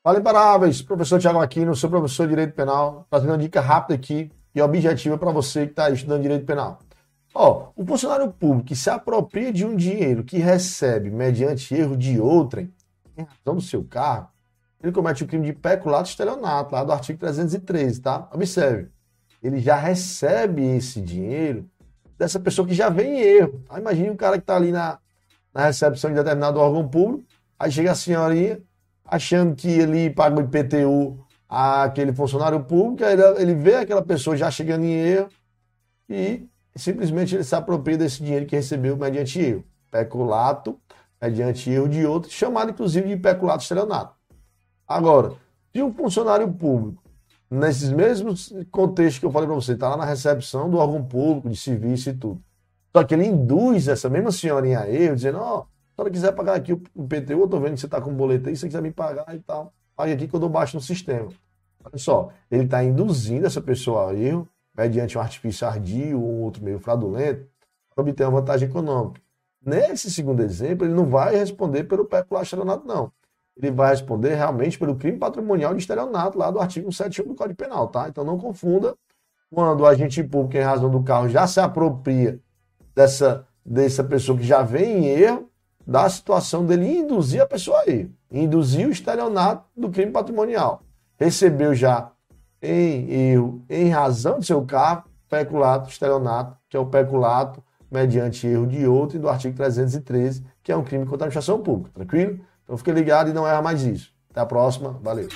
Fala imparáveis, professor Tiago Aquino, sou professor de Direito Penal, trazendo uma dica rápida aqui e objetiva para você que está estudando Direito Penal. Ó, o funcionário público que se apropria de um dinheiro que recebe mediante erro de outrem, em razão do seu cargo, ele comete o crime de peculato estelionato, lá do artigo 313, tá? Observe, ele já recebe esse dinheiro dessa pessoa que já vem em erro. Aí imagine o cara que está ali na, na recepção de determinado órgão público, aí chega a senhorinha, achando que ele paga o IPTU àquele funcionário público, aí ele vê aquela pessoa já chegando em erro e simplesmente ele se apropria desse dinheiro que recebeu mediante erro. Peculato, mediante erro de outro, chamado inclusive de peculato estelionato. Agora, se um funcionário público, nesses mesmos contextos que eu falei para você, está lá na recepção do órgão público, de serviço e tudo, só que ele induz essa mesma senhorinha a erro, dizendo, ó, oh, se ela quiser pagar aqui o PTU, eu tô vendo que você tá com boleto aí, se você quiser me pagar e tal, pague aqui que eu dou baixo no sistema. Olha só, ele está induzindo essa pessoa a erro, mediante um artifício ardio ou outro meio fraudulento, para obter uma vantagem econômica. Nesse segundo exemplo, ele não vai responder pelo peculato estelionato, não. Ele vai responder realmente pelo crime patrimonial de estelionato, lá do artigo 71 do Código Penal, tá? Então não confunda quando o agente público, em razão do carro, já se apropria dessa, dessa pessoa que já vem em erro, da situação dele induzir a pessoa a ir. Induzir o estelionato do crime patrimonial. Recebeu já em erro, em razão de seu cargo, peculato, estelionato, que é o peculato mediante erro de outro, e do artigo 313, que é um crime contra a administração pública. Tranquilo? Então fique ligado e não erra mais isso. Até a próxima. Valeu.